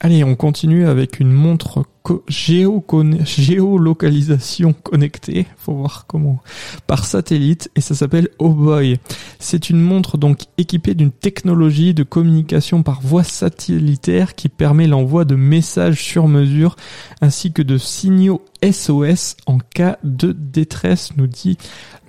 Allez, on continue avec une montre géolocalisation connectée, faut voir comment, par satellite, et ça s'appelle Oh Boy. C'est une montre donc équipée d'une technologie de communication par voie satellitaire qui permet l'envoi de messages sur mesure ainsi que de signaux SOS en cas de détresse, nous dit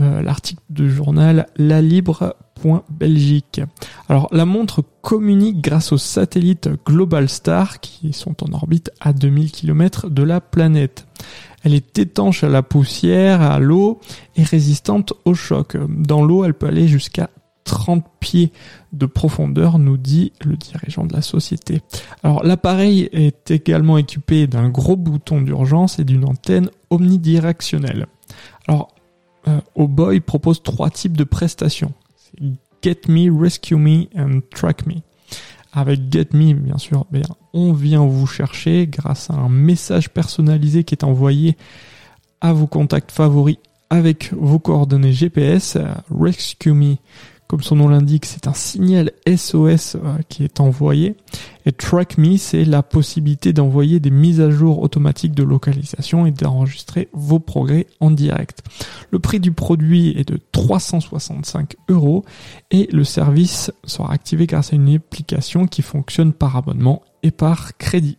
euh, l'article du journal La Libre Alors la montre communique grâce aux satellites Global Star qui sont en orbite à 2000 km de la planète. Elle est étanche à la poussière, à l'eau et résistante au choc. Dans l'eau, elle peut aller jusqu'à 30 pieds de profondeur, nous dit le dirigeant de la société. Alors l'appareil est également équipé d'un gros bouton d'urgence et d'une antenne omnidirectionnelle. Alors, euh, Oboy propose trois types de prestations. Get Me, Rescue Me and Track Me. Avec Get Me, bien sûr, bien, on vient vous chercher grâce à un message personnalisé qui est envoyé à vos contacts favoris avec vos coordonnées GPS. Rescue Me, comme son nom l'indique, c'est un signal SOS euh, qui est envoyé. Et Track Me, c'est la possibilité d'envoyer des mises à jour automatiques de localisation et d'enregistrer vos progrès en direct. Le prix du produit est de 365 euros et le service sera activé grâce à une application qui fonctionne par abonnement et par crédit.